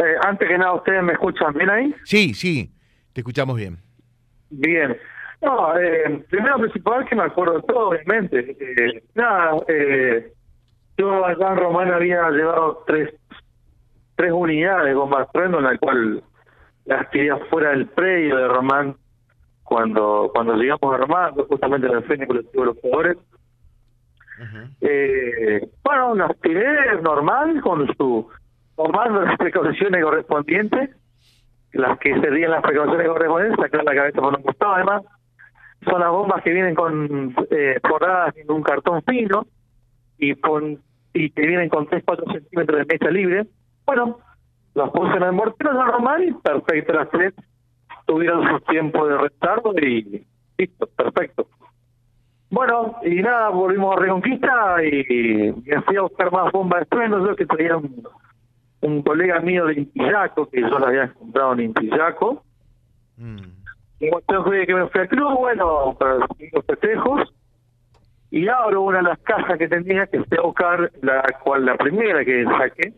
Eh, antes que nada, ¿ustedes me escuchan bien ahí? Sí, sí, te escuchamos bien. Bien. No, eh, primero principal que me acuerdo de todo, obviamente. Eh, nada, eh, yo allá en Román había llevado tres, tres unidades de bombas trueno, en la cual las quería fuera del predio de Román cuando cuando llegamos a Román, justamente en el frente colectivo de los jugadores. Eh, bueno, las tiré normal, con su tomando las precauciones correspondientes, las que serían las precauciones correspondientes, sacar la cabeza por un costado, además, son las bombas que vienen con eh, forradas en un cartón fino y con y que vienen con 3-4 centímetros de mecha libre. Bueno, las puse en el mortero normal y perfecto, las tres tuvieron su tiempo de retardo y listo, perfecto. Bueno, y nada, volvimos a Reconquista y me fui a buscar más bombas de estruendo, yo que traía un colega mío de Intillaco, que yo la había comprado en Intillaco. Mm. Y cuando fue que me fui al club, bueno, para los festejos, y abro una de las cajas que tenía, que fui a buscar la cual la primera que saqué,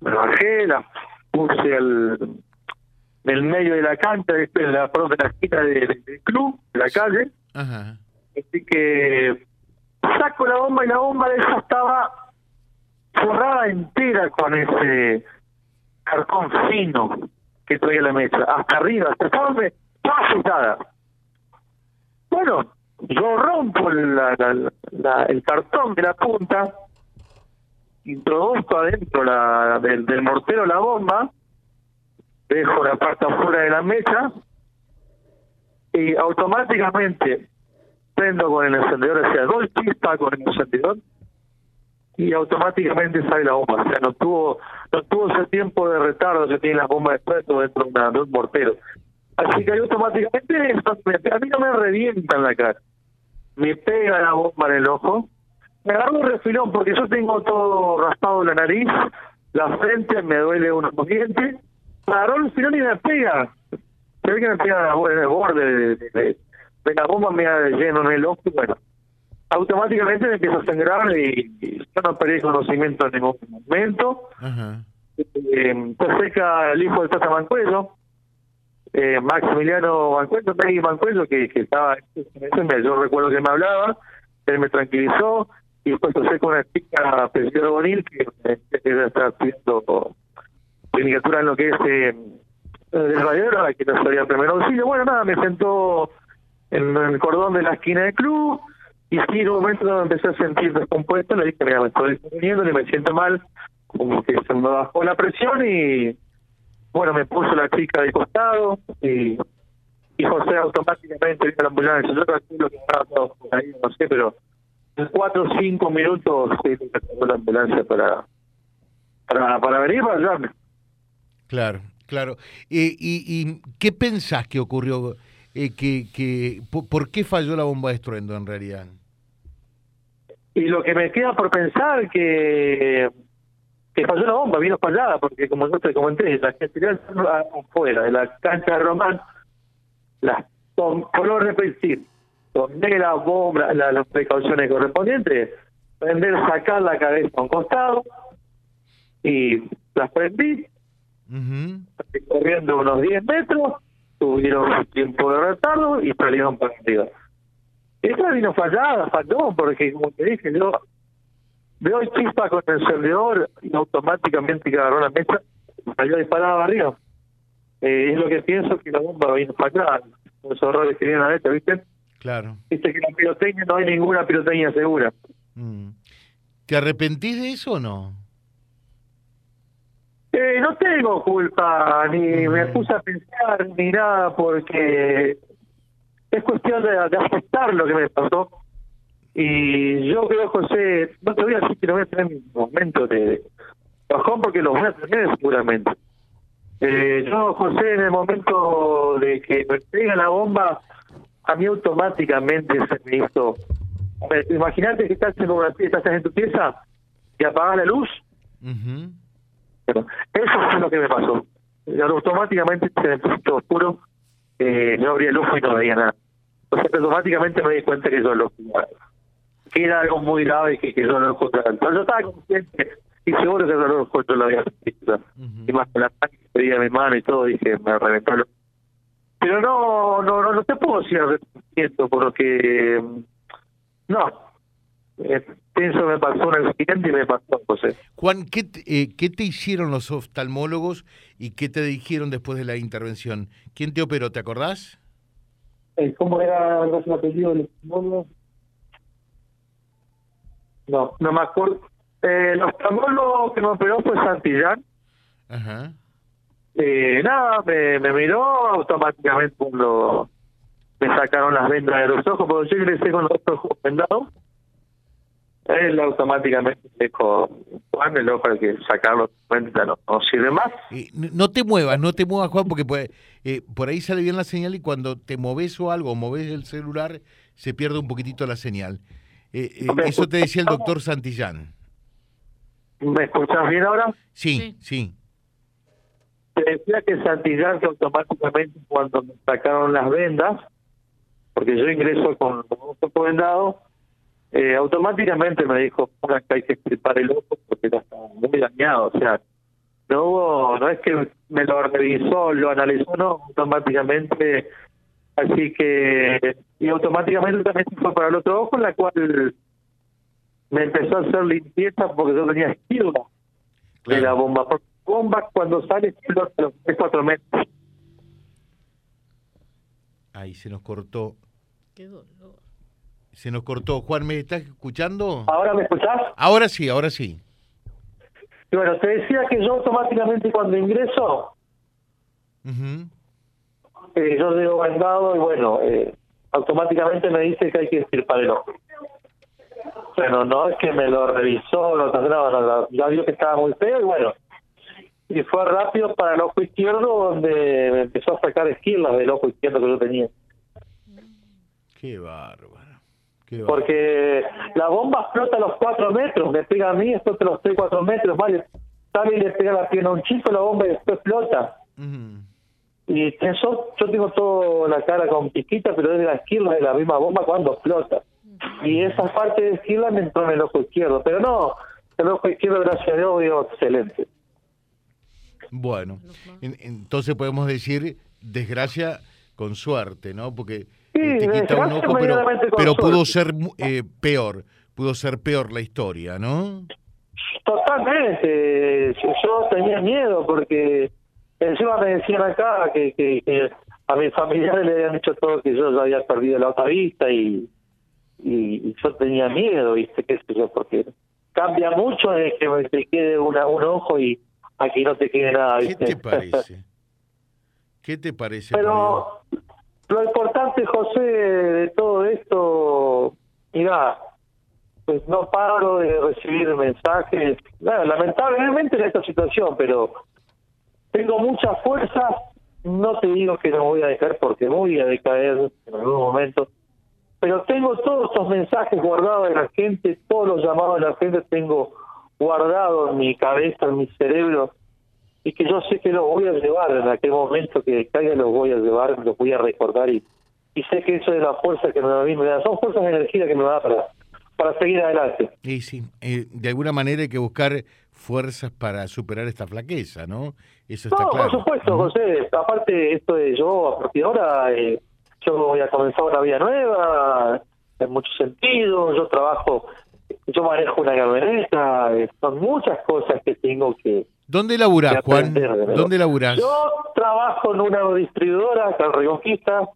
me bajé, la puse al, en el medio de la cancha, de la, perdón, de la esquina de- de- del club, de la calle, Ajá. Así que saco la bomba y la bomba de esa estaba forrada entera con ese cartón fino que traía la mesa, hasta arriba, hasta estaba toda selada. Bueno, yo rompo la- el cartón de la punta, introduzco adentro la, del, mortero la bomba, dejo la parte afuera de la mesa y automáticamente prendo con el encendedor hacia doy chispa con el encendedor y automáticamente sale la bomba. O sea, no tuvo no tuvo ese tiempo de retardo que tiene la bomba de dentro de, de un mortero. Así que automáticamente eso me- a mí no me revienta en la cara. Me pega la bomba en el ojo. Me agarro un refilón porque yo tengo todo raspado la nariz, la frente me duele unos dientes. Me agarró el refilón y me pega. Se ve que me pega en el borde de, la bomba, me da lleno en el ojo y bueno. Automáticamente me empiezo a sangrar y, y yo no perdí conocimiento en ningún momento. Ajá. Eh, se seca el hijo de Tata Mancuello, eh, Maximiliano Mancuello, Megui Mancuello, que, que estaba, yo recuerdo que me hablaba, él me tranquilizó, y después se seca una chica, Pedro Bonil, que, eh, que está estudiando tecnicatura en lo que es eh, de radiador, que no sabía primer auxilio. Bueno, nada, me sentó en el cordón de la esquina del club, y sí, en un momento me empecé a sentir descompuesto, le dije, mira, me estoy descomponiendo y me siento mal, como que se me bajó la presión y bueno, me puso la chica de costado y, y José automáticamente vino a la ambulancia. Yo calculo que estaba todo por ahí, no sé, pero en cuatro o cinco minutos sí, me llamó la ambulancia para, para, para venir para ayudarme. Claro, claro. Eh, y, ¿Y qué pensás que ocurrió? Eh, que, que, po- ¿Por qué falló la bomba de estruendo en realidad? Y lo que me queda por pensar que que falló la bomba, vino fallada, porque como yo te comenté, la que tiró afuera de la cancha de Román, las con color repetir, tomé la bomba, la- las precauciones correspondientes, prender, sacar la cabeza a un costado y las prendí, corriendo unos 10 metros, tuvieron un tiempo de retardo y salieron para Esa vino fallada, falló, porque como te dije, yo veo chispa con el encendedor y automáticamente que agarró la mesa, salió disparada arriba. Eh, es lo que pienso que la bomba vino fallada, los errores que vienen a esta, ¿viste? Claro. Viste que la pirotecnia no hay ninguna pirotecnia segura. Mm. ¿Te arrepentís de eso o no? Eh, no tengo culpa, ni me puse a pensar, ni nada, porque es cuestión de, de aceptar lo que me pasó. Y yo creo, José, no te voy a decir que no voy a tener momentos de bajón, porque los voy a tener seguramente. Eh, yo, José, en el momento de que me pega la bomba, a mí automáticamente se me hizo... Hombre, Imagínate que estás en una pieza, estás en tu pieza y apagas la luz pero eso fue lo que me pasó. Y automáticamente se me puso oscuro, eh, yo abría el ojo y no veía nada. Entonces automáticamente me di cuenta que yo lo que era algo muy grave y que, que yo no encontraba. Entonces yo estaba consciente y seguro que no lo puesto la vida y más con la que pedía mi mano y todo dije me reventó pero no no no, no te puedo decir arrepentimiento porque no eh, eso me pasó un accidente y me pasó José Juan ¿qué te, eh, qué te hicieron los oftalmólogos y qué te dijeron después de la intervención quién te operó te acordás eh, cómo era el apellido del oftalmólogo no no me acuerdo eh, el oftalmólogo que me operó fue Santillán. Ajá. Eh, nada, me, me miró automáticamente cuando me sacaron las vendas de los ojos, porque yo ingresé con los ojos vendados. Él automáticamente dijo, Juan, el ojo hay que sacarlo, no, no sirve más. no te muevas, no te muevas, Juan, porque puede, eh, por ahí sale bien la señal y cuando te moves o algo, moves el celular, se pierde un poquitito la señal. Eh, eh, eso te decía el doctor Santillán. ¿Me escuchas bien ahora? Sí, sí. Te decía que Santillán que automáticamente cuando me sacaron las vendas, porque yo ingreso con un poco vendado, eh, automáticamente me dijo que hay que extirpar el ojo porque ya está muy dañado. O sea, no hubo, no es que me lo revisó, lo analizó, no, automáticamente. Así que, y automáticamente también se fue para el otro ojo, en la cual me empezó a hacer limpieza porque yo tenía esquirla de la bomba. Porque bomba cuando sale esquirla de los 3, 4 metros. Ahí se nos cortó. Qué dolor. Se nos cortó. Juan, ¿me estás escuchando? ¿Ahora me escuchás? Ahora sí, ahora sí. Y bueno, te decía que yo automáticamente cuando ingreso, eh, yo digo vendado y bueno, eh, automáticamente me dice que hay que estirpar el ojo. Bueno, no es que me lo revisó, no, no, ya vio que estaba muy feo y bueno. Y fue rápido para el ojo izquierdo donde me empezó a sacar esquilas del ojo izquierdo que yo tenía. Qué bárbaro. Porque la bomba explota a los cuatro metros, me pega a mí, explota a los tres, cuatro metros, vale. También le pega la pierna a un chico, la bomba y después explota. Y eso, yo tengo toda la cara con piquita, pero es de la esquina de la misma bomba cuando explota y esa parte de izquierda me entró en el ojo izquierdo, pero no, el ojo izquierdo, gracias a Dios, vio excelente. Bueno, entonces podemos decir desgracia con suerte, ¿no? Porque te quita un ojo, pero, pero pudo ser eh, peor, pudo ser peor la historia, ¿no? Totalmente, yo tenía miedo porque encima me decían acá que, que, que a mis familiares le habían dicho todo que yo ya había perdido la otra vista y y, yo tenía miedo, ¿viste? ¿Qué sé yo? Porque cambia mucho de que te quede una, un ojo y aquí no te quede nada, ¿viste? ¿Qué te parece? ¿Qué te parece? Pero lo importante, José, de todo esto, mira, pues no paro de recibir mensajes, lamentablemente en esta situación, pero tengo mucha fuerza, no te digo que no voy a dejar porque voy a decaer en algún momento, pero tengo todos estos mensajes guardados de la gente, todos los llamados de la gente tengo guardados en mi cabeza, en mi cerebro, y que yo sé que los voy a llevar en aquel momento que caiga, los voy a llevar, los voy a recordar, y, y sé que eso es la fuerza que me da, son fuerzas de energía que me da para, para seguir adelante. Y sí, eh, de alguna manera hay que buscar fuerzas para superar esta flaqueza, ¿no? Eso está claro. Por supuesto, José, aparte esto de yo, a partir de ahora... Eh, yo voy a comenzar una vida nueva en muchos sentidos, yo trabajo, yo manejo una camioneta, eh, son muchas cosas que tengo que... ¿Dónde laburás, Juan? ¿Dónde laburás? Yo trabajo en una distribuidora acá en Reconquista,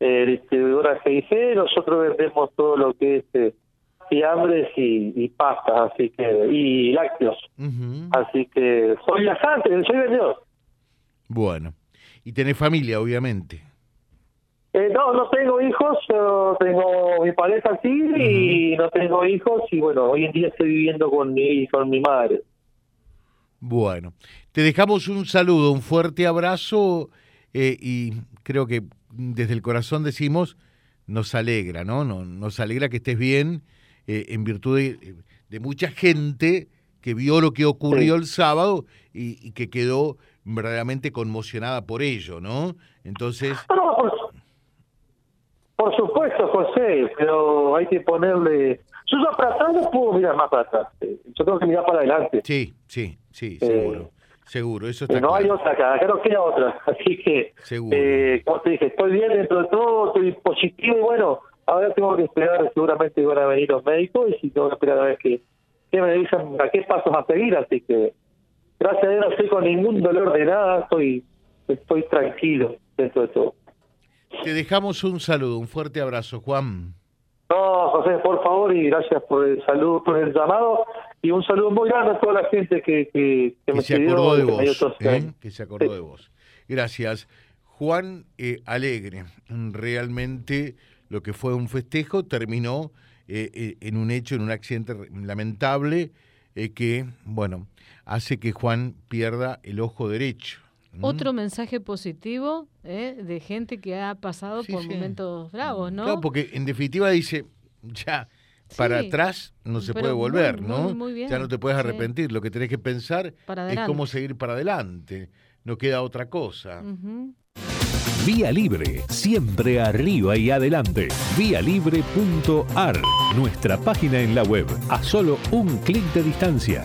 eh, distribuidora GIC, nosotros vendemos todo lo que es eh, fiambres y, y pastas, así que, y lácteos. Así que soy viajante, soy vendedor. Bueno, y tenés familia, obviamente. Eh, no, no tengo hijos, yo tengo mi pareja aquí y no tengo hijos y bueno, hoy en día estoy viviendo con mi, con mi madre. Bueno, te dejamos un saludo, un fuerte abrazo eh, y creo que desde el corazón decimos, nos alegra, ¿no? Nos, alegra que estés bien eh, en virtud de, mucha gente que vio lo que ocurrió el sábado y, y, que quedó verdaderamente conmocionada por ello, ¿no? Entonces... por supuesto, José, pero hay que ponerle... Yo ya para atrás no puedo mirar más para atrás. Yo tengo que mirar para adelante. Sí, sí, sí, seguro. seguro, eso Eh, está no hay otra acá, acá no queda otra. Así que, Seguro. eh, como te dije, estoy bien dentro de todo, estoy positivo y bueno, ahora tengo que esperar, seguramente van a venir los médicos y si tengo que esperar a ver qué, qué me dicen, a qué pasos a seguir. Así que, gracias a Dios, no estoy con ningún dolor de nada, estoy, estoy tranquilo dentro de todo. Te dejamos un saludo, un fuerte abrazo, Juan. No, José, por favor, y gracias por el saludo, por el llamado, y un saludo muy grande a toda la gente que, que, que me se acordó de que vos, este ¿eh? que se acordó Sí. de vos. Gracias. Juan eh, Alegre, realmente lo que fue un festejo terminó eh, eh, en un hecho, en un accidente lamentable que, bueno, hace que Juan pierda el ojo derecho. Otro mensaje positivo ¿eh? de gente que ha pasado Sí, por sí. momentos bravos, ¿no? Claro, porque en definitiva dice, ya, para Sí, atrás no se puede volver, muy, ¿no? muy bien, ya no te puedes sí. arrepentir, lo que tenés que pensar es cómo seguir para adelante, no queda otra cosa. Vía Libre, siempre arriba y adelante. Vialibre.ar, nuestra página en la web, a solo un clic de distancia.